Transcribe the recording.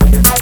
stop.